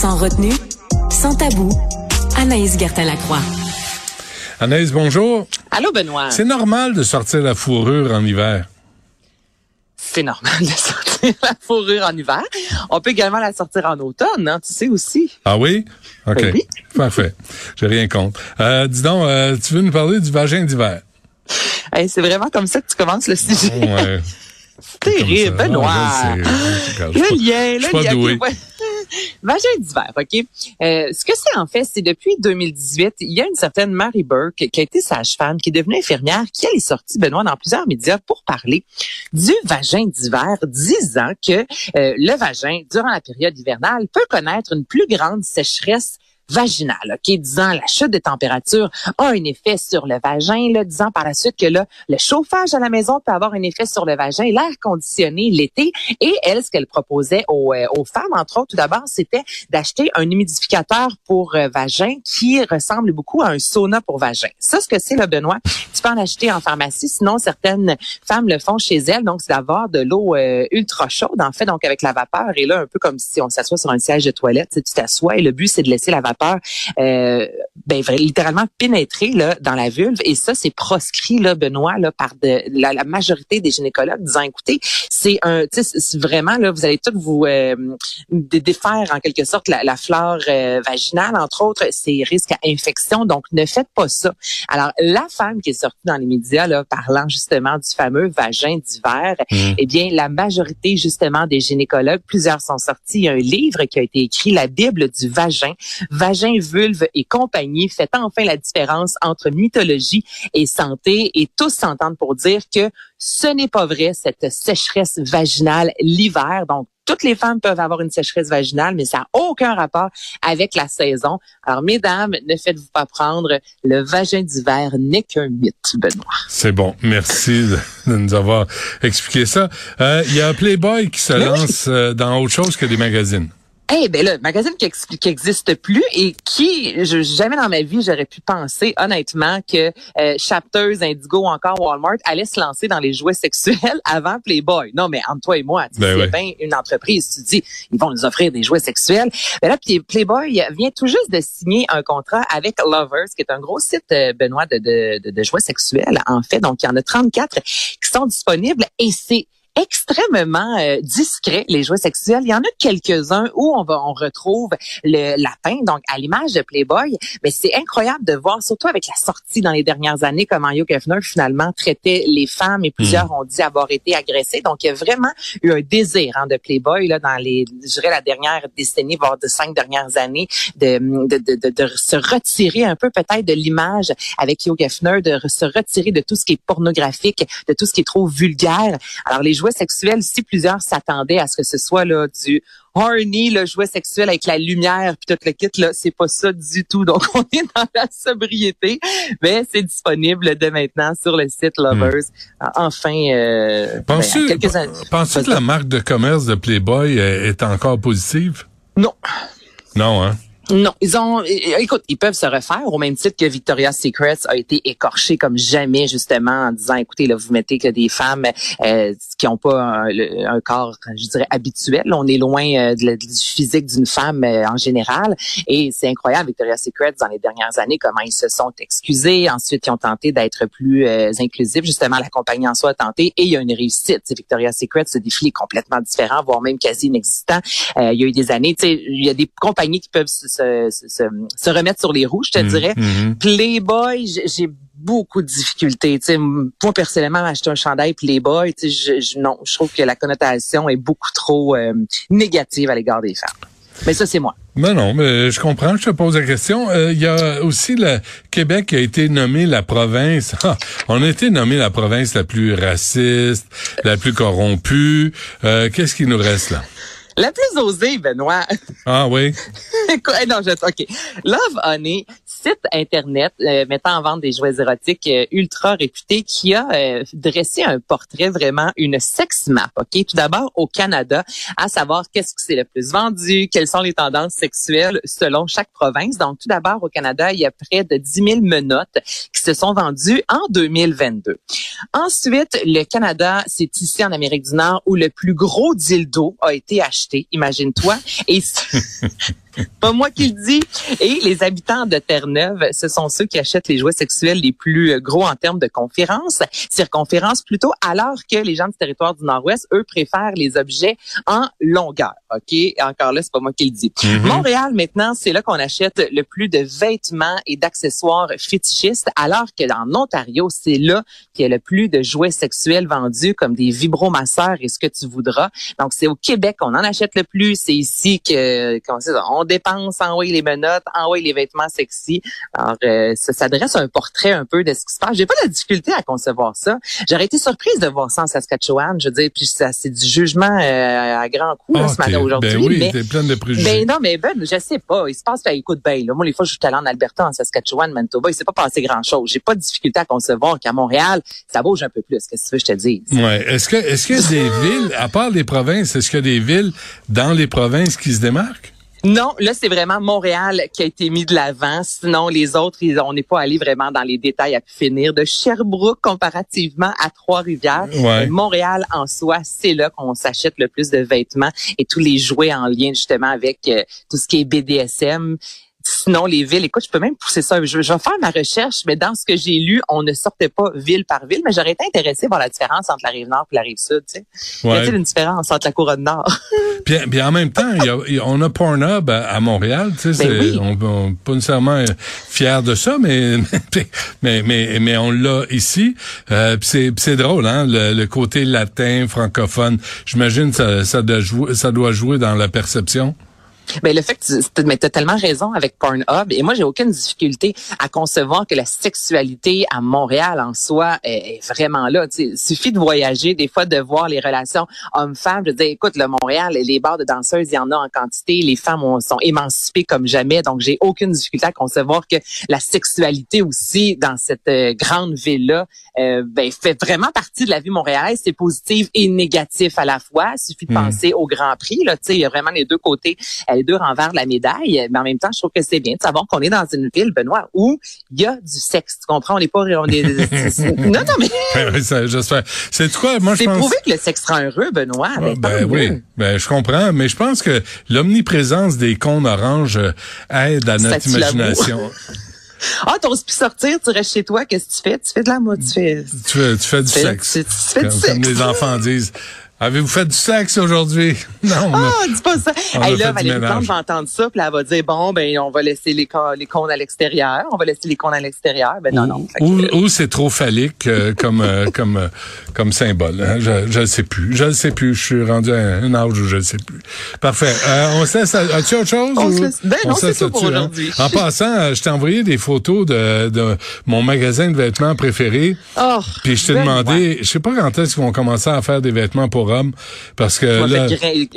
Sans retenue, sans tabou, Anaïs Gertin-Lacroix. Anaïs, bonjour. Allô, Benoît. C'est normal de sortir la fourrure en hiver. C'est normal de sortir la fourrure en hiver. On peut également la sortir en automne, hein, tu sais aussi. Ah oui? OK. Ben oui. Parfait. J'ai rien contre. Euh, dis donc, euh, tu veux nous parler du vagin d'hiver? Hey, c'est vraiment comme ça que tu commences le sujet. Ouais. Terrible. Benoît. Ah, pas- Le lien, je suis le pas lien. Vagin d'hiver, OK? Euh, ce que c'est en fait, c'est depuis 2018, il y a une certaine Mary Burke qui a été sage-femme, qui est devenue infirmière, qui est sortie, Benoît, dans plusieurs médias pour parler du vagin d'hiver, disant que euh, le vagin, durant la période hivernale, peut connaître une plus grande sécheresse vaginale, OK, disant la chute de température a un effet sur le vagin, là, disant par la suite que là, le chauffage à la maison peut avoir un effet sur le vagin, l'air conditionné l'été. Et elle, ce qu'elle proposait aux, euh, aux femmes, entre autres, tout d'abord, c'était d'acheter un humidificateur pour euh, vagin qui ressemble beaucoup à un sauna pour vagin. Ça, ce que c'est, le Benoît, tu peux en acheter en pharmacie. Sinon, certaines femmes le font chez elles. Donc, c'est d'avoir de l'eau euh, ultra chaude, en fait, donc avec la vapeur. Et là, un peu comme si on s'assoit sur un siège de toilette, tu t'assois et le but, c'est de laisser la vapeur euh, ben, littéralement pénétrer là, dans la vulve. Et ça, c'est proscrit, là, Benoît, là, par de, la, la majorité des gynécologues disant, écoutez, c'est un, tu sais, vraiment, là, vous allez tout vous euh, dé- défaire en quelque sorte la, la flore euh, vaginale, entre autres, c'est risque à infection. Donc, ne faites pas ça. Alors, la femme qui est sortie dans les médias, là, parlant justement du fameux vagin d'hiver, Mm. eh bien, la majorité justement des gynécologues, plusieurs sont sortis. Il y a un livre qui a été écrit, la Bible du vagin, vagin, vulve et compagnie, fait enfin la différence entre mythologie et santé. Et tous s'entendent pour dire que ce n'est pas vrai cette sécheresse vaginale l'hiver. Donc toutes les femmes peuvent avoir une sécheresse vaginale, mais ça n'a aucun rapport avec la saison. Alors, mesdames, ne faites-vous pas prendre. Le vagin d'hiver n'est qu'un mythe, Benoît. C'est bon. Merci de, nous avoir expliqué ça. Euh, Il y a Playboy qui se lance euh, dans autre chose que des magazines. Eh ben là, magazine qui, qui existe plus et qui, je, jamais dans ma vie, j'aurais pu penser honnêtement que euh, Chapters, Indigo ou encore Walmart allaient se lancer dans les jouets sexuels avant Playboy. Non, mais entre toi et moi, tu Ben sais, bien une entreprise, tu dis, ils vont nous offrir des jouets sexuels. Ben là, puis Playboy vient tout juste de signer un contrat avec Lovers, qui est un gros site, euh, Benoît, de, de, de, de jouets sexuels, en fait. Donc, il y en a 34 qui sont disponibles et c'est extrêmement euh, discret les jouets sexuels. Il y en a quelques-uns où on va on retrouve le lapin, donc à l'image de Playboy. Mais c'est incroyable de voir, surtout avec la sortie dans les dernières années, comment Hugh Hefner finalement traitait les femmes et plusieurs ont dit avoir été agressés. Donc il y a vraiment eu un désir hein, de Playboy là dans les, je dirais la dernière décennie, voire de cinq dernières années, de de, de, de, de se retirer un peu peut-être de l'image avec Hugh Hefner, de se retirer de tout ce qui est pornographique, de tout ce qui est trop vulgaire. Alors les jouets sexuels, si plusieurs s'attendaient à ce que ce soit là du horny, le jouet sexuel avec la lumière puis tout le kit là, c'est pas ça du tout. Donc on est dans la sobriété, mais c'est disponible dès maintenant sur le site Lovers. Enfin, euh, ben, Penses-tu quelques années. penses-tu que la marque de commerce de Playboy est encore positive? Non. Non, hein? Non, ils ont, écoute, ils peuvent se refaire au même titre que Victoria's Secret a été écorché comme jamais justement en disant, écoutez, là, vous mettez que des femmes euh, qui n'ont pas un, corps, je dirais, habituel. On est loin euh, de, du physique d'une femme euh, en général. Et c'est incroyable, Victoria's Secret, dans les dernières années, comment ils se sont excusés. Ensuite, ils ont tenté d'être plus inclusifs. Justement, la compagnie en soi a tenté et il y a une réussite. Victoria's Secret, ce défi est complètement différent, voire même quasi inexistant. il y a eu des années, il y a des compagnies qui peuvent se, se, remettre sur les roues, je te mm, dirais. Mm-hmm. Playboy, j'ai beaucoup de difficultés. sais, moi, personnellement, acheter un chandail Playboy, je, je, non, je trouve que la connotation est beaucoup trop euh, négative à l'égard des femmes. Mais ça, c'est moi. Mais non, mais je comprends, je te pose la question. Euh, il y a aussi le Québec qui a été nommé la province. Ah, on a été nommé la province la plus raciste, la plus corrompue. Euh, qu'est-ce qui nous reste là? La plus osée, Benoît. Ah oui. non, je, OK. Love Honey, site Internet euh, mettant en vente des jouets érotiques euh, ultra réputés qui a euh, dressé un portrait, vraiment une sex map. OK? Tout d'abord, au Canada, à savoir qu'est-ce que c'est le plus vendu, quelles sont les tendances sexuelles selon chaque province. Donc, tout d'abord, au Canada, il y a près de 10 000 menottes qui se sont vendues en 2022. Ensuite, le Canada, c'est ici en Amérique du Nord où le plus gros dildo a été acheté imagine-toi. Et pas moi qui le dis. Et les habitants de Terre-Neuve, ce sont ceux qui achètent les jouets sexuels les plus euh, gros en termes de conférences, circonférences plutôt, alors que les gens du territoire du Nord-Ouest, eux, préfèrent les objets en longueur. OK? Encore là, c'est pas moi qui le dis. Mm-hmm. Montréal, maintenant, c'est là qu'on achète le plus de vêtements et d'accessoires fétichistes, alors que dans Ontario, c'est là qu'il y a le plus de jouets sexuels vendus, comme des vibromasseurs et ce que tu voudras. Donc, c'est au Québec qu'on en achète le plus. C'est ici que, on on dépense, envoie les menottes, envoie les vêtements sexy. Alors, euh, ça s'adresse à un portrait un peu de ce qui se passe. J'ai pas de difficulté à concevoir ça. J'aurais été surprise de voir ça en Saskatchewan. Je veux dire, puis ça, c'est du jugement euh, à grand coup ce matin aujourd'hui. Ben oui, mais, plein de préjugés. Ben non, mais ben, je sais pas. Il se passe, ben, écoute, ben, là, moi, les fois, je suis allé en Alberta, en Saskatchewan, Manitoba, il s'est pas passé grand-chose. J'ai pas de difficulté à concevoir qu'à Montréal, ça bouge un peu plus. Qu'est-ce que tu veux que je te dise? Ouais. Est-ce que, est-ce qu'il y a des villes, à part les provinces, est-ce qu'il y a des villes dans les provinces qui se démarquent? Non, là, c'est vraiment Montréal qui a été mis de l'avant. Sinon, les autres, on n'est pas allé vraiment dans les détails à finir. De Sherbrooke, comparativement à Trois-Rivières, Montréal, en soi, c'est là qu'on s'achète le plus de vêtements et tous les jouets en lien, justement, avec euh, tout ce qui est BDSM. Sinon, les villes, écoute, je peux même pousser ça. Je, vais faire ma recherche, mais dans ce que j'ai lu, on ne sortait pas ville par ville, mais j'aurais été intéressée par la différence entre la rive nord et la rive sud. Tu sais. Y a-t-il une différence entre la couronne nord? puis, en même temps, y a, on a Pornhub à, Montréal. Tu sais, ben on, on pas nécessairement fier de ça, mais mais mais mais on l'a ici. Euh, c'est drôle, hein, le, côté latin francophone. J'imagine ça ça doit jouer ça doit jouer dans la perception. Ben le fait que tu as tellement raison avec Pornhub et moi j'ai aucune difficulté à concevoir que la sexualité à Montréal en soi est, vraiment là. Il suffit de voyager, des fois de voir les relations hommes-femmes. Je dis écoute, le Montréal, les bars de danseuses, il y en a en quantité. Les femmes sont émancipées comme jamais, donc j'ai aucune difficulté à concevoir que la sexualité aussi dans cette euh, grande ville-là euh, ben, fait vraiment partie de la vie montréalaise. C'est positif et négatif à la fois. Il suffit de hmm. penser au Grand Prix. Là, il y a vraiment les deux côtés les deux renvers de la médaille. Mais en même temps, je trouve que c'est bien de savoir qu'on est dans une ville, Benoît, où il y a du sexe. Tu comprends? On n'est pas, on est, non, non, mais. J'espère. C'est quoi? Moi, je pense. Prouvé que le sexe rend heureux, Benoît. Ah, ben, oui. Ben, je comprends. Mais je pense que l'omniprésence des cons oranges euh, aide à notre imagination. Ah, t'oses plus sortir, tu restes chez toi, qu'est-ce que tu fais? Tu fais de la mode, tu fais. Tu fais, tu fais du sexe. Tu, fais du sexe. Comme les enfants disent. Avez-vous fait du sexe aujourd'hui? Non. Ah, dis pas ça. Hey, là, Valérie Plante va entendre ça, puis elle va dire, bon, ben, on va laisser les, les cônes à l'extérieur. On va laisser les cônes à l'extérieur. Ben, non, non. Ou, c'est trop phallique euh, comme, euh, comme, euh, comme symbole. Hein. Je ne sais plus. Je ne sais plus. Je suis rendu à un âge où je ne sais plus. Parfait. on se laisse. As-tu autre chose? On se laisse. Ben, non, c'est tout pour hein? aujourd'hui. En passant, je t'ai envoyé des photos de, de mon magasin de vêtements préféré. Oh, puis je t'ai demandé, je sais pas quand est-ce qu'on commençait à faire des vêtements pour forum parce que là,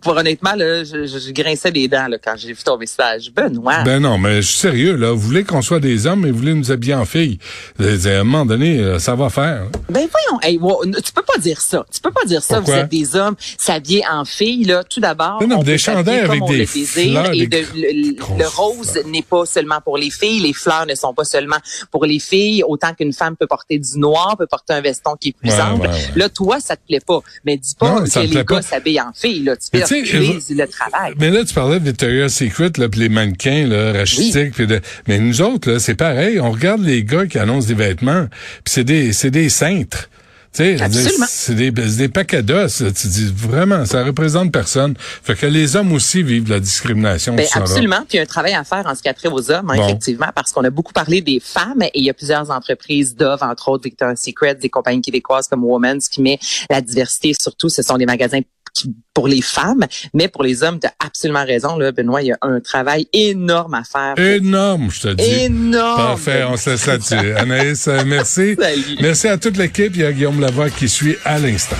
pour honnêtement là, je, je, grinçais les dents là, quand j'ai vu ton message. Benoît. Ben non, mais je suis sérieux là. Vous voulez qu'on soit des hommes, mais vous voulez nous habiller en filles. À un moment donné, euh, ça va faire. Ben voyons, hey, tu peux pas dire ça. Tu peux pas dire ça. Vous êtes des hommes s'habiller en filles là. Tout d'abord, non, des chandelles avec des fleurs, et le, rose n'est pas seulement pour les filles. Les fleurs ne sont pas seulement pour les filles. Autant qu'une femme peut porter du noir, peut porter un veston qui est plus ample. Là, toi, ça te plaît pas. Mais dis pas que les gars s'habillent en filles. Là. Tu fais le travail. Mais là, tu parlais de Victoria's Secret, là, les mannequins là, rachitiques. Mais nous autres, là, c'est pareil. On regarde les gars qui annoncent des vêtements, puis c'est des, c'est des cintres. C'est des, des paquets d'os. Tu dis vraiment, ça représente personne. Fait que les hommes aussi vivent la discrimination. Ben, absolument. Puis il y a un travail à faire en ce qui a trait aux hommes, hein, effectivement, parce qu'on a beaucoup parlé des femmes et il y a plusieurs entreprises Dove, entre autres Victoria's Secret, des compagnies québécoises comme Women's qui met la diversité. Surtout, ce sont des magasins pour les femmes, mais pour les hommes, tu as absolument raison, là, Benoît, il y a un travail énorme à faire. Énorme, je te dis. Énorme. Parfait, on se laisse là-dessus. Anaïs, euh, merci. Merci à toute l'équipe. Il y a Guillaume Lavoie qui suit à l'instant.